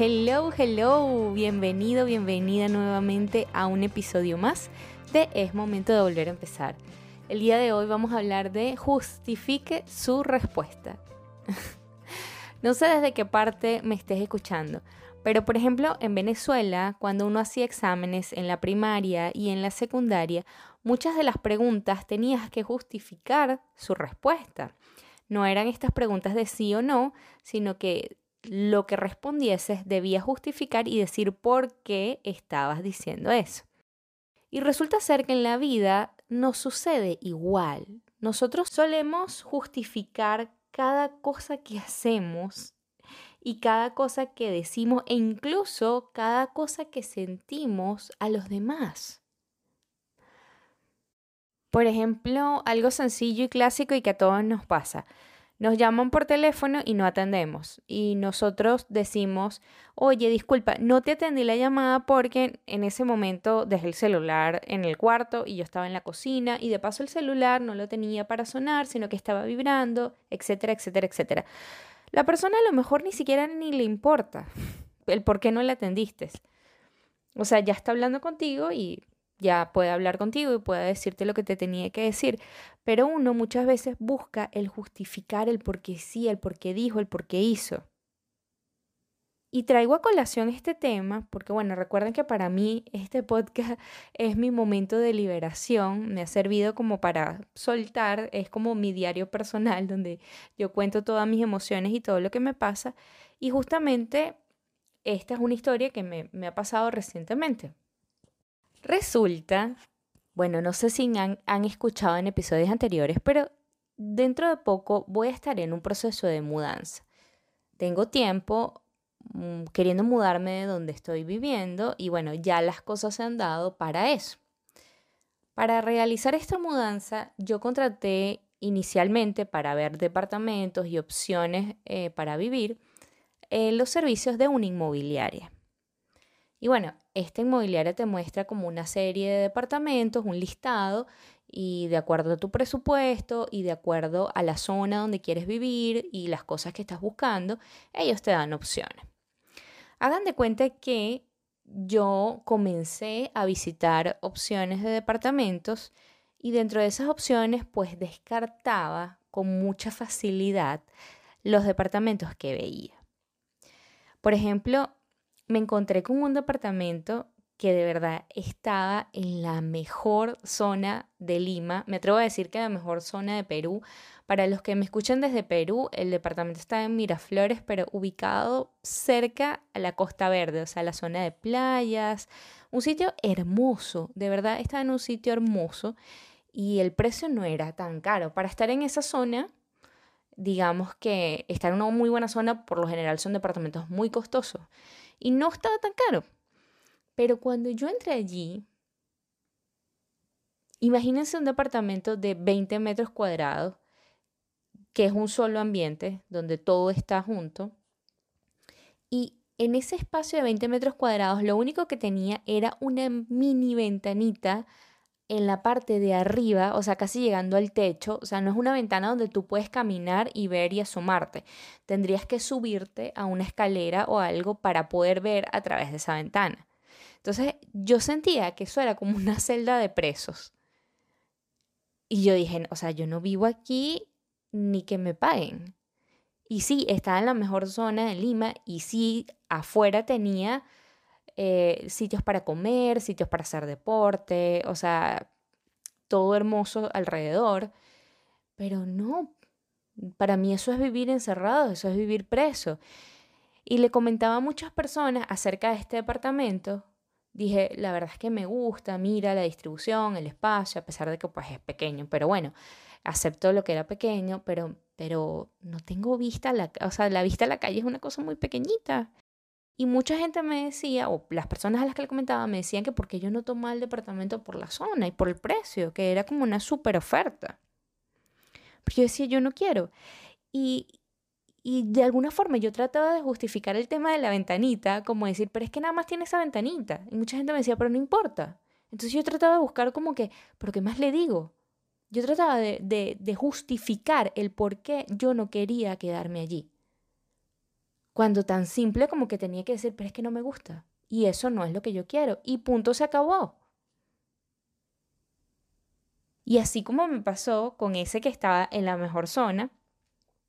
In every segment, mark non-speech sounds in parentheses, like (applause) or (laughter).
Hello, hello, bienvenido, bienvenida nuevamente a un episodio más de Es momento de volver a empezar. El día de hoy vamos a hablar de justifique su respuesta. (laughs) no sé desde qué parte me estés escuchando, pero por ejemplo en Venezuela, cuando uno hacía exámenes en la primaria y en la secundaria, muchas de las preguntas tenías que justificar su respuesta. No eran estas preguntas de sí o no, sino que lo que respondieses debías justificar y decir por qué estabas diciendo eso. Y resulta ser que en la vida nos sucede igual. Nosotros solemos justificar cada cosa que hacemos y cada cosa que decimos e incluso cada cosa que sentimos a los demás. Por ejemplo, algo sencillo y clásico y que a todos nos pasa. Nos llaman por teléfono y no atendemos. Y nosotros decimos, oye, disculpa, no te atendí la llamada porque en ese momento dejé el celular en el cuarto y yo estaba en la cocina y de paso el celular no lo tenía para sonar, sino que estaba vibrando, etcétera, etcétera, etcétera. La persona a lo mejor ni siquiera ni le importa el por qué no le atendiste. O sea, ya está hablando contigo y ya puede hablar contigo y puede decirte lo que te tenía que decir, pero uno muchas veces busca el justificar el por qué sí, el por qué dijo, el por qué hizo. Y traigo a colación este tema porque, bueno, recuerden que para mí este podcast (laughs) es mi momento de liberación, me ha servido como para soltar, es como mi diario personal (laughs) donde yo cuento todas mis emociones y todo lo que me pasa. Y justamente esta es una historia que me, me ha pasado recientemente. Resulta, bueno, no sé si han, escuchado en episodios anteriores, pero dentro de poco voy a estar en un proceso de mudanza. Tengo tiempo mm, queriendo mudarme de donde estoy viviendo y bueno, ya las cosas se han dado para eso. Para realizar esta mudanza, yo contraté inicialmente para ver departamentos y opciones eh, para vivir eh, los servicios de una inmobiliaria. Y bueno, esta inmobiliaria te muestra como una serie de departamentos, un listado, y de acuerdo a tu presupuesto y de acuerdo a la zona donde quieres vivir y las cosas que estás buscando, ellos te dan opciones. Hagan de cuenta que yo comencé a visitar opciones de departamentos y dentro de esas opciones pues descartaba con mucha facilidad los departamentos que veía. Por ejemplo, me encontré con un departamento que de verdad estaba en la mejor zona de Lima. Me atrevo a decir que la mejor zona de Perú. Para los que me escuchan desde Perú, el departamento está en Miraflores, pero ubicado cerca a la Costa Verde, o sea, la zona de playas. Un sitio hermoso, de verdad estaba en un sitio hermoso y el precio no era tan caro. Para estar en esa zona, digamos que estar en una muy buena zona, por lo general son departamentos muy costosos y no estaba tan caro. Pero cuando yo entré allí, imagínense un departamento de 20 metros cuadrados, que es un solo ambiente, donde todo está junto. Y en ese espacio de 20 metros cuadrados, lo único que tenía era una mini ventanita en la parte de arriba, o sea, casi llegando al techo, o sea, no es una ventana donde tú puedes caminar y ver y asomarte. Tendrías que subirte a una escalera o algo para poder ver a través de esa ventana. Entonces, yo sentía que eso era como una celda de presos. Y yo dije, o sea, yo no vivo aquí ni que me paguen. Y sí, estaba en la mejor zona de Lima y sí, afuera tenía eh, sitios para comer, sitios para hacer deporte, o sea, todo hermoso alrededor. Pero no, para mí eso es vivir encerrado, eso es vivir preso. Y le comentaba a muchas personas acerca de este departamento. Dije, la verdad es que me gusta, mira la distribución, el espacio, a pesar de que pues es pequeño, pero bueno, acepto lo que era pequeño, pero, pero no tengo vista, la, o sea, la vista a la calle es una cosa muy pequeñita. Y mucha gente me decía, o las personas a las que le comentaba, me decían que porque yo no tomaba el departamento por la zona y por el precio, que era como una super oferta. Pero yo decía, yo no quiero. Y, y de alguna forma yo trataba de justificar el tema de la ventanita, como decir, pero es que nada más tiene esa ventanita. Y mucha gente me decía, pero no importa. Entonces yo trataba de buscar como que, ¿pero qué más le digo? Yo trataba de, de, de justificar el por qué yo no quería quedarme allí. Cuando tan simple como que tenía que decir, pero es que no me gusta. Y eso no es lo que yo quiero. Y punto se acabó. Y así como me pasó con ese que estaba en la mejor zona,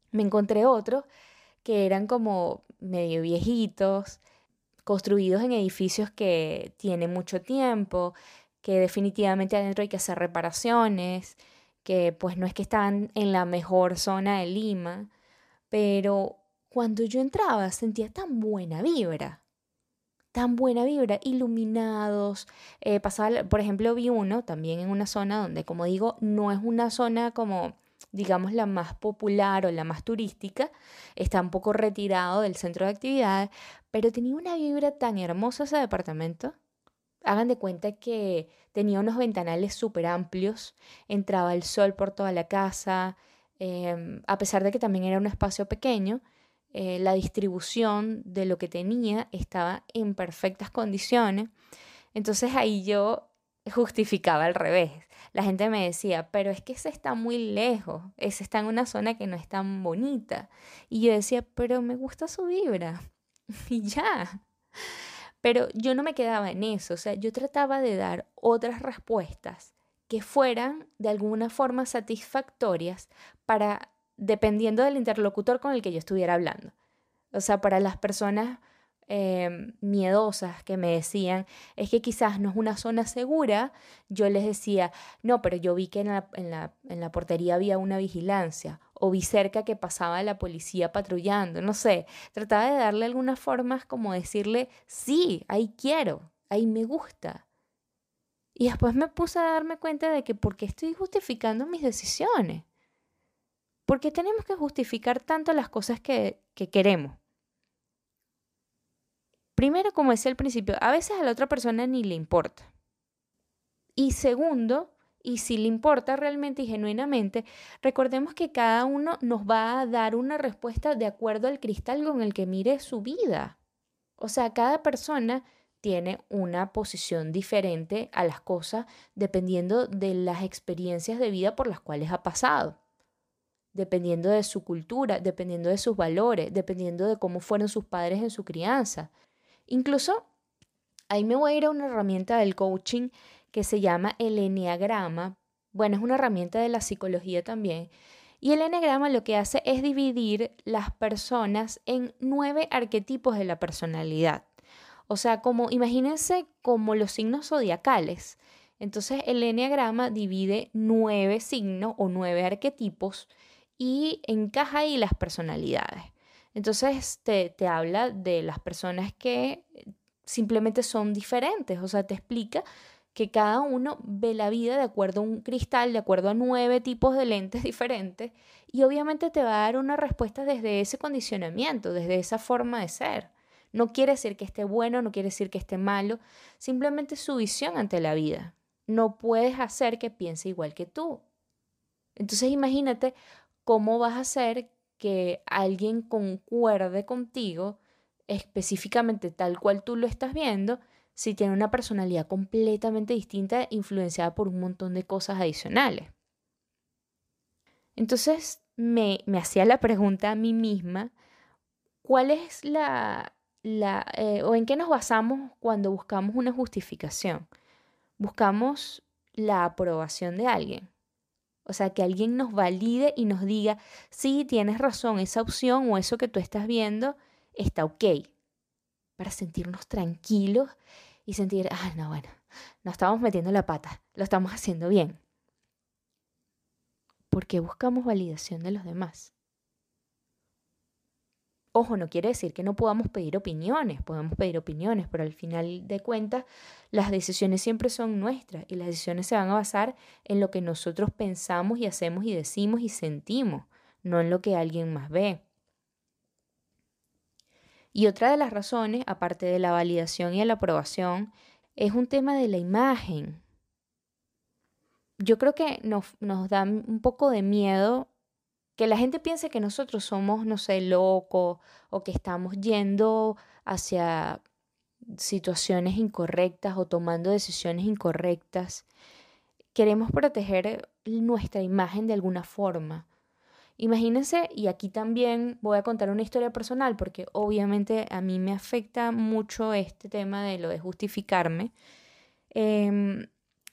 me encontré otros que eran como medio viejitos, construidos en edificios que tienen mucho tiempo, que definitivamente adentro hay que hacer reparaciones, que pues no es que están en la mejor zona de Lima, pero cuando yo entraba sentía tan buena vibra, tan buena vibra, iluminados. Eh, pasaba, por ejemplo, vi uno también en una zona donde, como digo, no es una zona como, digamos, la más popular o la más turística, está un poco retirado del centro de actividades, pero tenía una vibra tan hermosa ese departamento. Hagan de cuenta que tenía unos ventanales súper amplios, entraba el sol por toda la casa, em, a pesar de que también era un espacio pequeño, eh, la distribución de lo que tenía estaba en perfectas condiciones. Entonces ahí yo justificaba al revés. La gente me decía, pero es que ese está muy lejos, ese está en una zona que no es tan bonita. Y yo decía, pero me gusta su vibra. (laughs) y ya. Pero yo no me quedaba en eso, o sea, yo trataba de dar otras respuestas que fueran de alguna forma satisfactorias para dependiendo del interlocutor con el que yo estuviera hablando. O sea, para las personas em, miedosas que me decían, es que quizás no es una zona segura, yo les decía, no, pero yo vi que en la, en la, en la portería había una vigilancia, o vi cerca que pasaba la policía patrullando, no sé, trataba de darle algunas formas como decirle, sí, ahí quiero, ahí me gusta. Y después me puse a darme cuenta de que por qué estoy justificando mis decisiones. ¿Por qué tenemos que justificar tanto las cosas que, que queremos? Primero, como decía al principio, a veces a la otra persona ni le importa. Y segundo, y si le importa realmente y genuinamente, recordemos que cada uno nos va a dar una respuesta de acuerdo al cristal con el que mire su vida. O sea, cada persona tiene una posición diferente a las cosas dependiendo de las experiencias de vida por las cuales ha pasado dependiendo de su cultura, dependiendo de sus valores, dependiendo de cómo fueron sus padres en su crianza. Incluso ahí me voy a ir a una herramienta del coaching que se llama el enneagrama. Bueno, es una herramienta de la psicología también. Y el enneagrama lo que hace es dividir las personas en nueve arquetipos de la personalidad. O sea, como imagínense como los signos zodiacales. Entonces el enneagrama divide nueve signos o nueve arquetipos y encaja ahí las personalidades. Entonces te, te habla de las personas que simplemente son diferentes, o sea, te explica que cada uno ve la vida de acuerdo a un cristal, de acuerdo a nueve tipos de lentes (laughs) diferentes, y obviamente te va a dar una respuesta desde ese condicionamiento, desde esa forma de ser. No quiere decir que esté bueno, no quiere decir que esté malo, simplemente su visión ante la vida. No puedes hacer que piense igual que tú. Entonces imagínate ¿cómo vas a hacer que alguien concuerde contigo específicamente tal cual tú lo estás viendo si tiene una personalidad completamente distinta influenciada por un montón de cosas adicionales? Entonces me, hacía la pregunta a mí misma, ¿cuál es la, la eh, o en qué nos basamos cuando buscamos una justificación? Buscamos la aprobación de alguien. O sea, que alguien nos valide y nos diga, sí, tienes razón, esa opción o eso que tú estás viendo está ok. Para sentirnos tranquilos y sentir, ah, no, bueno, no estamos metiendo la pata, lo estamos haciendo bien. Porque buscamos validación de los demás. Ojo, no quiere decir que no podamos pedir opiniones, podemos pedir opiniones, pero al final de cuentas las decisiones siempre son nuestras y las decisiones se van a basar en lo que nosotros pensamos y hacemos y decimos y sentimos, no en lo que alguien más ve. Y otra de las razones, aparte de la validación y la aprobación, es un tema de la imagen. Yo creo que nos, nos da un poco de miedo que la gente piense que nosotros somos, no sé, locos o que estamos yendo hacia situaciones incorrectas o tomando decisiones incorrectas. Queremos proteger nuestra imagen de alguna forma. Imagínense, y aquí también voy a contar una historia personal, porque obviamente a mí me afecta mucho este tema de lo de justificarme. Em,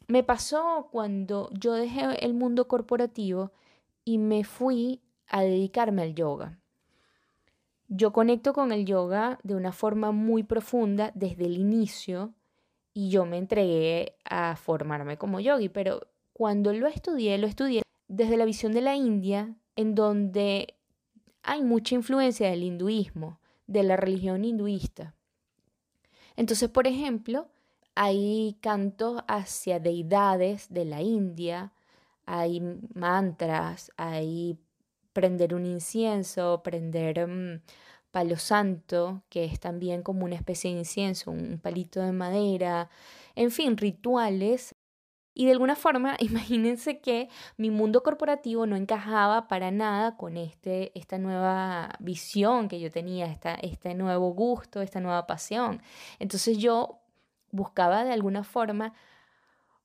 me pasó cuando yo dejé el mundo corporativo y me fui a dedicarme al yoga. Yo conecto con el yoga de una forma muy profunda desde el inicio y yo me entregué a formarme como yogi, pero cuando lo estudié, lo estudié desde la visión de la India, en donde hay mucha influencia del hinduismo, de la religión hinduista. Entonces, por ejemplo, hay cantos hacia deidades de la India, hay mantras, hay prender un incienso, prender mm, palo santo, que es también como una especie de incienso, un palito de madera, en fin, rituales y de alguna forma, (laughs) imagínense que mi mundo corporativo no encajaba para nada con este, esta nueva visión que yo tenía, esta, este nuevo gusto, esta nueva pasión. Entonces yo buscaba de alguna forma,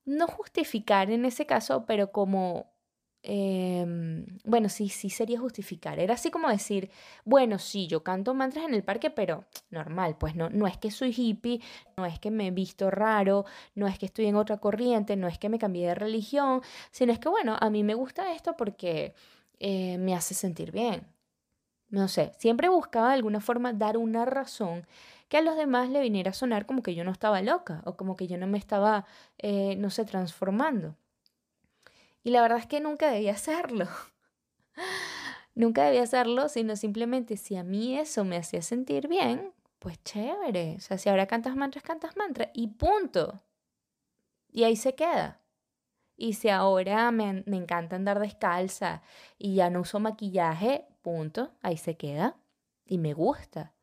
no justificar en ese caso, pero como Em, bueno, sí, sí sería justificar. Era así como decir, bueno, sí, yo canto mantras en el parque, pero (tsk) normal, pues no, no es que soy hippie, no es que me he visto raro, no es que estoy en otra corriente, no es que me cambié de religión, sino es que, bueno, a mí me gusta esto porque eh, me hace sentir bien. No sé, siempre buscaba de alguna forma dar una razón que a los demás le viniera a sonar como que yo no estaba loca o como que yo no me estaba, eh, no sé, transformando. Y la verdad es que nunca debía hacerlo. (laughs) nunca debía hacerlo, sino simplemente si a mí eso me hacía sentir bien, pues chévere. O sea, si ahora cantas mantras, cantas mantras y punto. Y ahí se queda. Y si ahora me, me encanta andar descalza y ya no uso maquillaje, punto, ahí se queda. Y me gusta.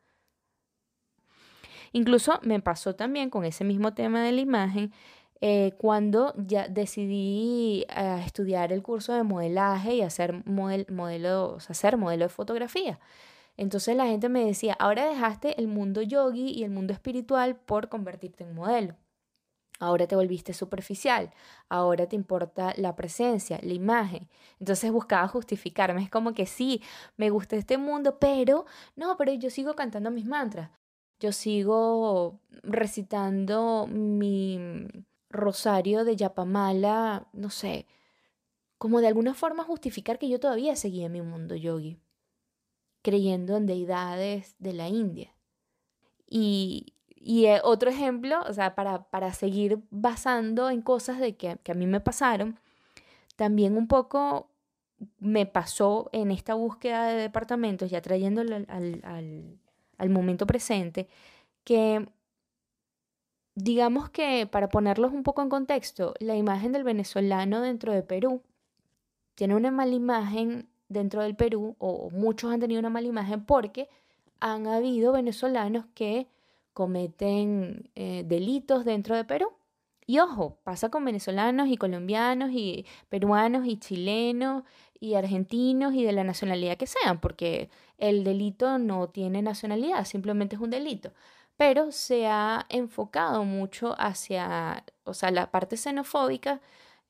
Incluso me pasó también con ese mismo tema de la imagen eh, cuando ya decidí eh, estudiar el curso de modelaje y hacer modelo, hacer modelo de fotografía. Entonces la gente me decía, ahora dejaste el mundo yogi y el mundo espiritual por convertirte en modelo. Ahora te volviste superficial, ahora te importa la presencia, la imagen. Entonces buscaba justificarme, es como que sí, me gusta este mundo, pero no, pero yo sigo cantando mis mantras. Yo sigo recitando mi, rosario de Yapamala, no sé, como de alguna forma justificar que yo todavía seguía mi mundo yogi, creyendo en deidades de la India. Y, y eh, otro ejemplo, o sea, para, para, seguir basando en cosas de que, que, a mí me pasaron, también un poco me pasó en esta búsqueda de departamentos, ya trayéndolo al, al, al momento presente, que digamos que para ponerlos un poco en contexto, la imagen del venezolano dentro de Perú tiene una mala imagen dentro del Perú, o muchos han tenido una mala imagen porque han habido venezolanos que cometen eh, delitos dentro de Perú. Y ojo, pasa con venezolanos y colombianos y peruanos y chilenos y argentinos y de la nacionalidad que sean, porque el delito no tiene nacionalidad, simplemente es un delito pero se ha enfocado mucho hacia, o sea, la parte xenofóbica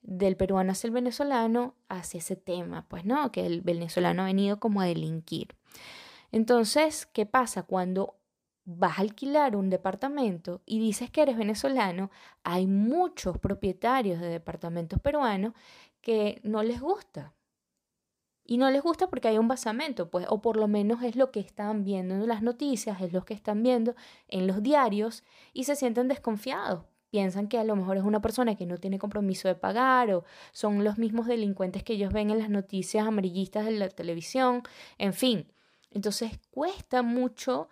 del peruano hacia el venezolano, hacia ese tema, pues, ¿no? Que el venezolano ha venido como a delinquir. Entonces, ¿qué pasa? Cuando vas a alquilar un departamento y dices que eres venezolano, hay muchos propietarios de departamentos peruanos que no les gusta y no les gusta porque hay un basamento, pues, o por lo menos es lo que están viendo en las noticias, es lo que están viendo en los diarios y se sienten desconfiados. Piensan que a lo mejor es una persona que no tiene compromiso de pagar o son los mismos delincuentes que ellos ven en las noticias amarillistas de la televisión, en fin. Entonces cuesta mucho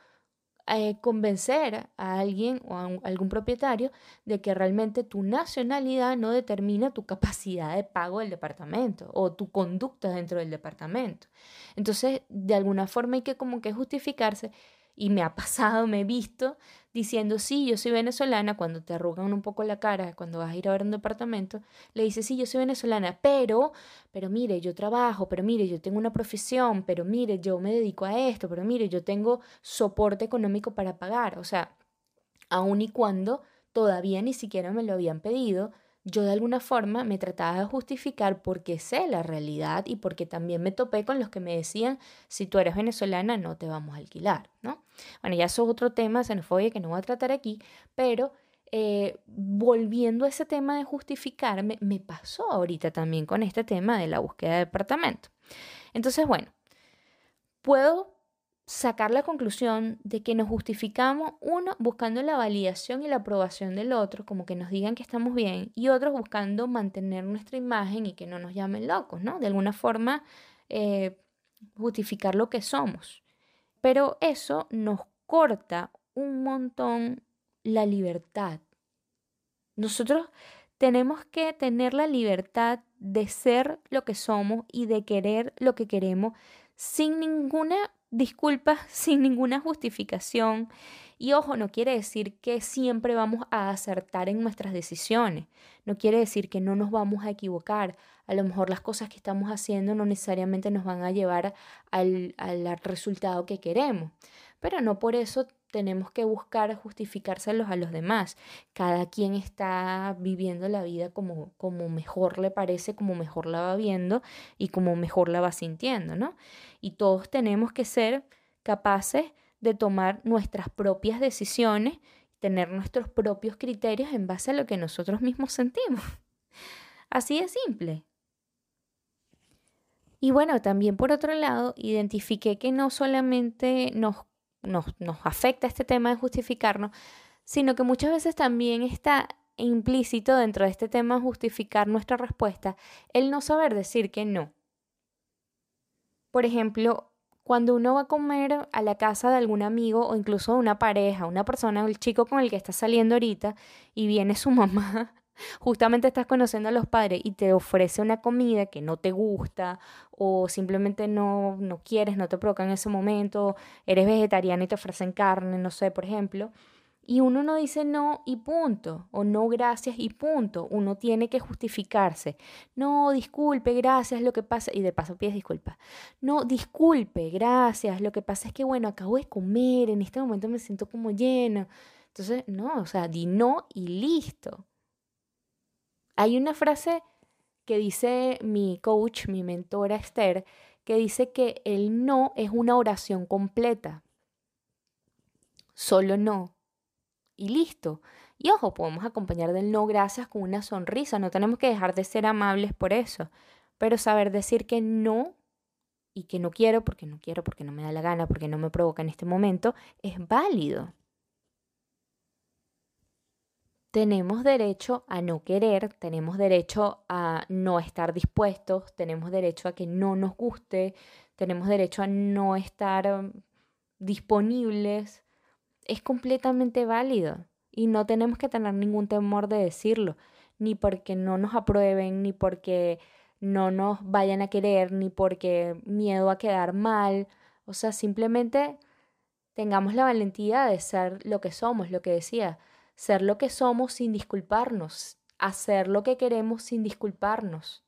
eh, convencer a alguien o a algún propietario de que realmente tu nacionalidad no determina tu capacidad de pago del departamento o tu conducta dentro del departamento. Entonces, de alguna forma hay que como que justificarse y me ha pasado, me he visto diciendo, sí, yo soy venezolana, cuando te arrugan un poco la cara, cuando vas a ir a ver un departamento, le dices, sí, yo soy venezolana, pero, pero mire, yo trabajo, pero mire, yo tengo una profesión, pero mire, yo me dedico a esto, pero mire, yo tengo soporte económico para pagar, o sea, aun y cuando todavía ni siquiera me lo habían pedido, yo de alguna forma me trataba de justificar porque sé la realidad y porque también me topé con los que me decían, si tú eres venezolana no te vamos a alquilar, ¿no? Bueno, ya eso es otro tema, xenofobia que no voy a tratar aquí, pero eh, volviendo a ese tema de justificarme, me pasó ahorita también con este tema de la búsqueda de departamento. Entonces, bueno, puedo sacar la conclusión de que nos justificamos, uno, buscando la validación y la aprobación del otro, como que nos digan que estamos bien, y otros buscando mantener nuestra imagen y que no nos llamen locos, ¿no? De alguna forma, eh, justificar lo que somos. Pero eso nos corta un montón la libertad. Nosotros tenemos que tener la libertad de ser lo que somos y de querer lo que queremos sin ninguna disculpas (laughs) sin ninguna justificación. Y ojo, no quiere decir que siempre vamos a acertar en nuestras decisiones. No quiere decir que no nos vamos a equivocar. A lo mejor las cosas que estamos haciendo no necesariamente nos van a llevar al, al resultado que queremos. Pero no por eso tenemos que buscar justificárselos a los demás. Cada quien está viviendo la vida como, como mejor le parece, como mejor la va viendo y como mejor la va sintiendo, ¿no? Y todos tenemos que ser capaces de tomar nuestras propias decisiones, tener nuestros propios criterios en base a lo que nosotros mismos sentimos. (laughs) Así de simple. Y bueno, también por otro lado, identifiqué que no solamente nos nos, afecta este tema de justificarnos, sino que muchas veces también está implícito dentro de este tema justificar nuestra respuesta el no saber decir que no. Por ejemplo, cuando uno va a comer a la casa de algún amigo o incluso de una pareja, una persona, el chico con el que está saliendo ahorita y viene su (laughs) mamá justamente estás conociendo a los padres y te ofrece una comida que no te gusta o simplemente no, no quieres, no te provoca en ese momento, eres vegetariano y te ofrecen carne, no sé, por ejemplo, y uno no dice no y punto, o no gracias y punto, uno tiene que justificarse. No, disculpe, gracias, lo que pasa, y de paso pides disculpas. No, disculpe, gracias, lo que pasa es que, bueno, acabo de comer, en este momento me siento como lleno. Entonces, no, o sea, di no y listo. Hay una frase que dice mi coach, mi mentora Esther, que dice que el no es una oración completa. Solo no. Y listo. Y ojo, podemos acompañar del no gracias con una sonrisa. No tenemos que dejar de ser amables por eso. Pero saber decir que no y que no quiero porque no quiero, porque no me da la gana, porque no me provoca en este momento, es válido. Tenemos derecho a no querer, tenemos derecho a no estar dispuestos, tenemos derecho a que no nos guste, tenemos derecho a no estar um, disponibles. Es completamente válido y no tenemos que tener ningún temor de decirlo, ni porque no nos aprueben, ni porque no nos vayan a querer, ni porque miedo a quedar mal. O sea, simplemente tengamos la valentía de ser lo que somos, lo que decía ser lo que somos sin disculparnos, hacer lo que queremos sin disculparnos.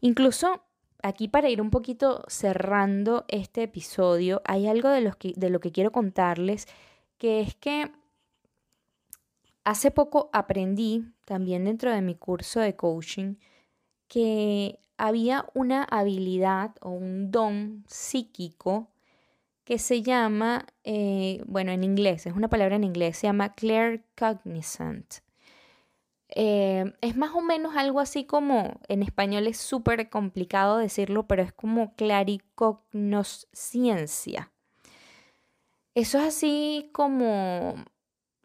Incluso aquí para ir un poquito cerrando este episodio, hay algo de, de lo que quiero contarles, que es que hace poco aprendí, también dentro de mi curso de coaching, que había una habilidad o un don psíquico que se llama, eh, bueno, en inglés, es una palabra en inglés, se llama claircognizant. Eh, es más o menos algo así como, en español es súper complicado decirlo, pero es como claricognosciencia. Eso es así como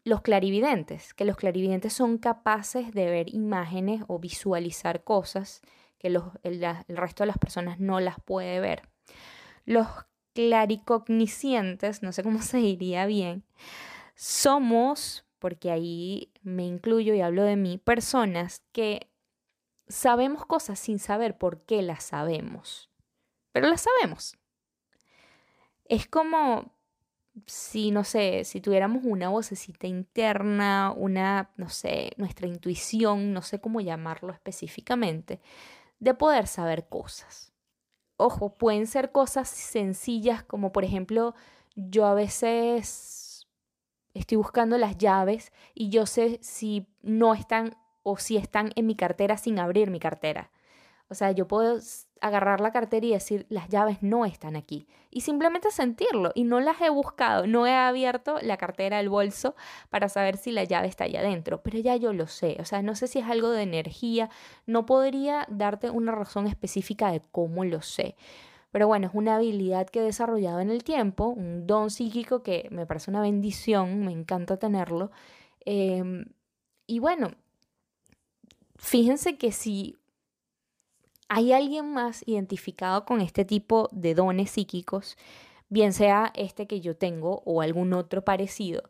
los clarividentes, que los clarividentes son capaces de ver imágenes o visualizar cosas que el, el resto de las personas no las puede ver. Los claricogniscientes, no sé cómo (laughs) se diría bien, somos, porque ahí me incluyo y hablo de mí, personas que sabemos cosas sin saber por qué las sabemos, pero las sabemos. Es como si, no sé, si tuviéramos una vocecita interna, una, no sé, nuestra intuición, no sé cómo llamarlo específicamente, de poder saber cosas. Ojo, pueden ser cosas sencillas como por ejemplo, yo a veces estoy buscando las llaves y yo sé si no están o si están en mi cartera sin abrir mi cartera. O sea, yo puedo agarrar la cartera y decir, las llaves no están aquí. Y simplemente sentirlo. Y no las he buscado, no he abierto la cartera, el bolso, para saber si la llave está allá adentro. Pero ya yo lo sé. O sea, no sé si es algo de energía. No podría darte una razón específica de cómo lo sé. Pero bueno, es una habilidad que he desarrollado en el tiempo, un don psíquico que me parece una bendición, me encanta tenerlo. Em, y bueno, fíjense que si hay alguien más identificado con este tipo de dones psíquicos, bien sea este que yo tengo o algún otro parecido,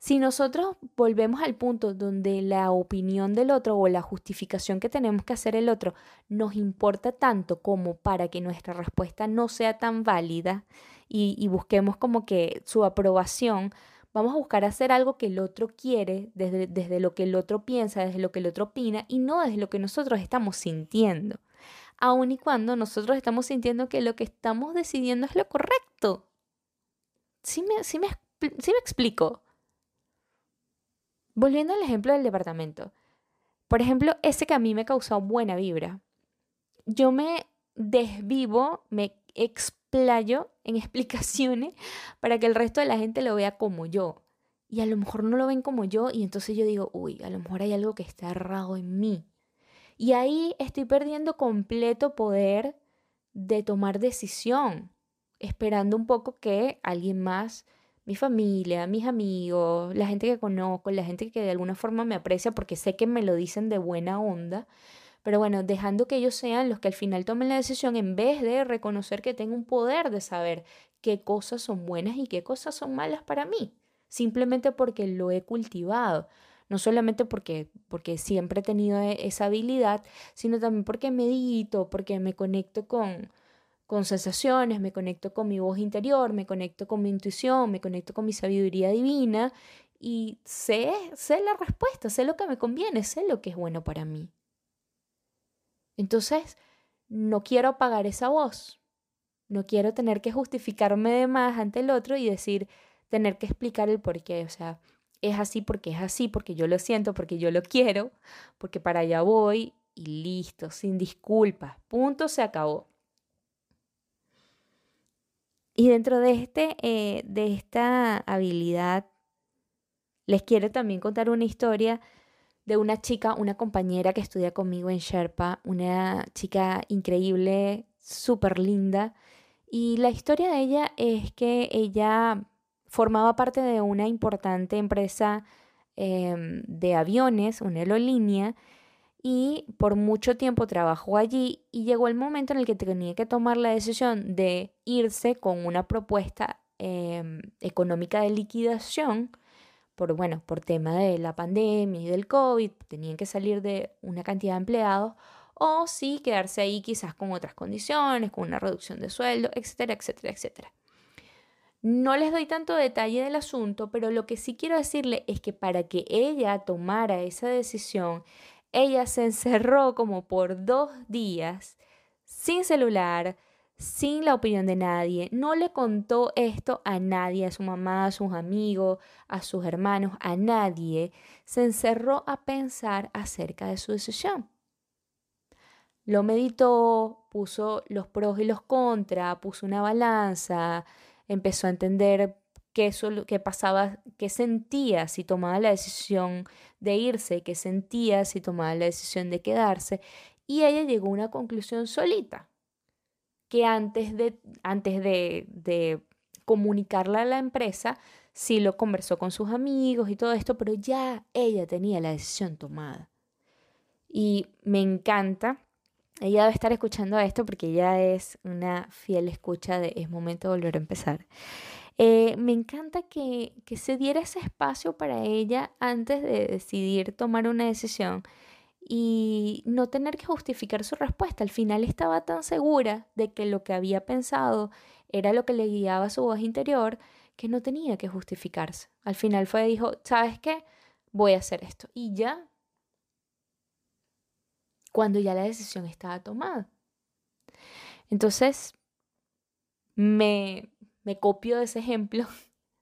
si nosotros volvemos al punto donde la opinión del otro o la justificación que tenemos que hacer el otro nos importa tanto como para que nuestra respuesta no sea tan válida y, busquemos como que su aprobación, vamos a buscar hacer algo que el otro quiere desde, desde lo que el otro piensa, desde lo que el otro opina y no desde lo que nosotros estamos sintiendo aun y cuando nosotros estamos sintiendo que lo que estamos decidiendo es lo correcto. ¿Sí me, sí me, sí me explico? Volviendo al ejemplo del departamento. Por ejemplo, ese que a mí me causó buena vibra. Yo me desvivo, me explayo en (laughs) explicaciones para que el resto de la gente lo vea como yo. Y a lo mejor no lo ven como yo y entonces yo digo, uy, a lo mejor hay algo que está errado en mí. Y ahí estoy perdiendo completo poder de tomar decisión, esperando un poco que alguien más, mi familia, mis amigos, la gente que conozco, la gente que de alguna forma me aprecia porque sé que me lo dicen de buena onda, pero bueno, dejando que ellos sean los que al final tomen la decisión en vez de reconocer que tengo un poder de saber qué cosas son buenas y qué cosas son malas para mí, simplemente porque lo he cultivado no solamente porque, porque siempre he tenido e, esa habilidad, sino también porque medito, porque me conecto con, con sensaciones, me conecto con mi voz interior, me conecto con mi intuición, me conecto con mi sabiduría divina y sé, sé la respuesta, sé lo que me conviene, sé lo que es bueno para mí. Entonces, no quiero apagar esa voz, no quiero tener que justificarme de más ante el otro y decir, tener que explicar el por qué, o sea, es así porque es así, porque yo lo siento, porque yo lo quiero, porque para allá voy y listo, sin disculpas, punto, se acabó. Y dentro de, este, eh, de esta habilidad, les quiero también contar una historia de una chica, una compañera que estudia conmigo en Sherpa, una chica increíble, súper linda. Y la historia de ella es que ella formaba parte de una importante empresa em, de aviones, una aerolínea, y por mucho tiempo trabajó allí y llegó el momento en el que tenía que tomar la decisión de irse con una propuesta em, económica de liquidación por, bueno, por tema de la pandemia y del COVID, tenían que salir de una cantidad de empleados, o sí quedarse ahí quizás con otras condiciones, con una reducción de sueldo, etcétera, etcétera, etcétera. No les doy tanto detalle del asunto, pero lo que sí quiero decirle es que para que ella tomara esa decisión, ella se encerró como por dos días sin celular, sin la opinión de nadie, no le contó esto a nadie, a su mamá, a sus amigos, a sus hermanos, a nadie, se encerró a pensar acerca de su decisión. Lo meditó, puso los pros y los contras, puso una balanza, empezó a entender qué, pasaba, qué sentía si tomaba la decisión de irse, qué sentía si tomaba la decisión de quedarse, y ella llegó a una conclusión solita, que antes de, antes de comunicarla a la empresa, sí lo conversó con sus amigos y todo esto, pero ya ella tenía la decisión tomada. Y me encanta ella debe estar escuchando esto porque ella es una fiel escucha de es momento de volver a empezar. Eh, me encanta que, que se diera ese espacio para ella antes de decidir tomar una decisión y no tener que justificar su respuesta. Al final estaba tan segura de que lo que había pensado era lo que le guiaba a su voz interior, que no tenía que justificarse. Al final fue, dijo, ¿sabes qué? Voy a hacer esto. Y ya, cuando ya la decisión estaba tomada. Entonces, me, me copio de ese ejemplo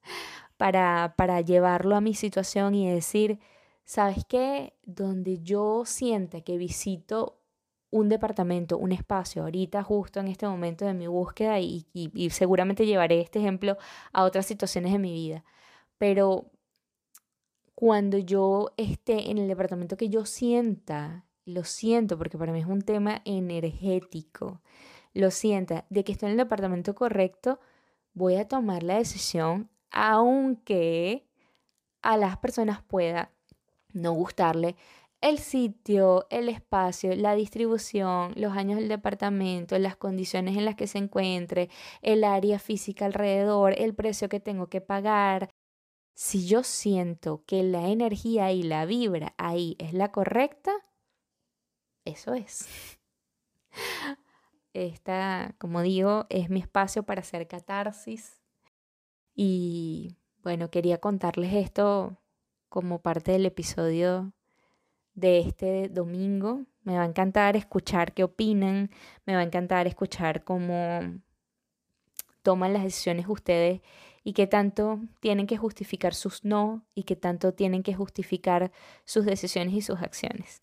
(laughs) para, para llevarlo a mi situación y decir, ¿sabes qué? Donde yo sienta que visito un departamento, un espacio, ahorita justo en este momento de mi búsqueda y, y, seguramente llevaré este ejemplo a otras situaciones de mi vida, pero cuando yo esté en el departamento que yo sienta, lo siento porque para mí es un tema energético, lo sienta, de que estoy en el departamento correcto, voy a tomar la decisión aunque a las personas pueda no gustarle el sitio, el espacio, la distribución, los años del departamento, las condiciones en las que se encuentre, el área física alrededor, el precio que tengo que pagar. Si yo siento que la energía y la vibra ahí es la correcta, eso es. (laughs) Esta, como digo, es mi espacio para hacer catarsis, y bueno, quería contarles esto como parte del episodio de este domingo. Me va a encantar escuchar qué opinan, me va a encantar escuchar cómo toman las decisiones ustedes y qué tanto tienen que justificar sus no y qué tanto tienen que justificar sus decisiones y sus acciones.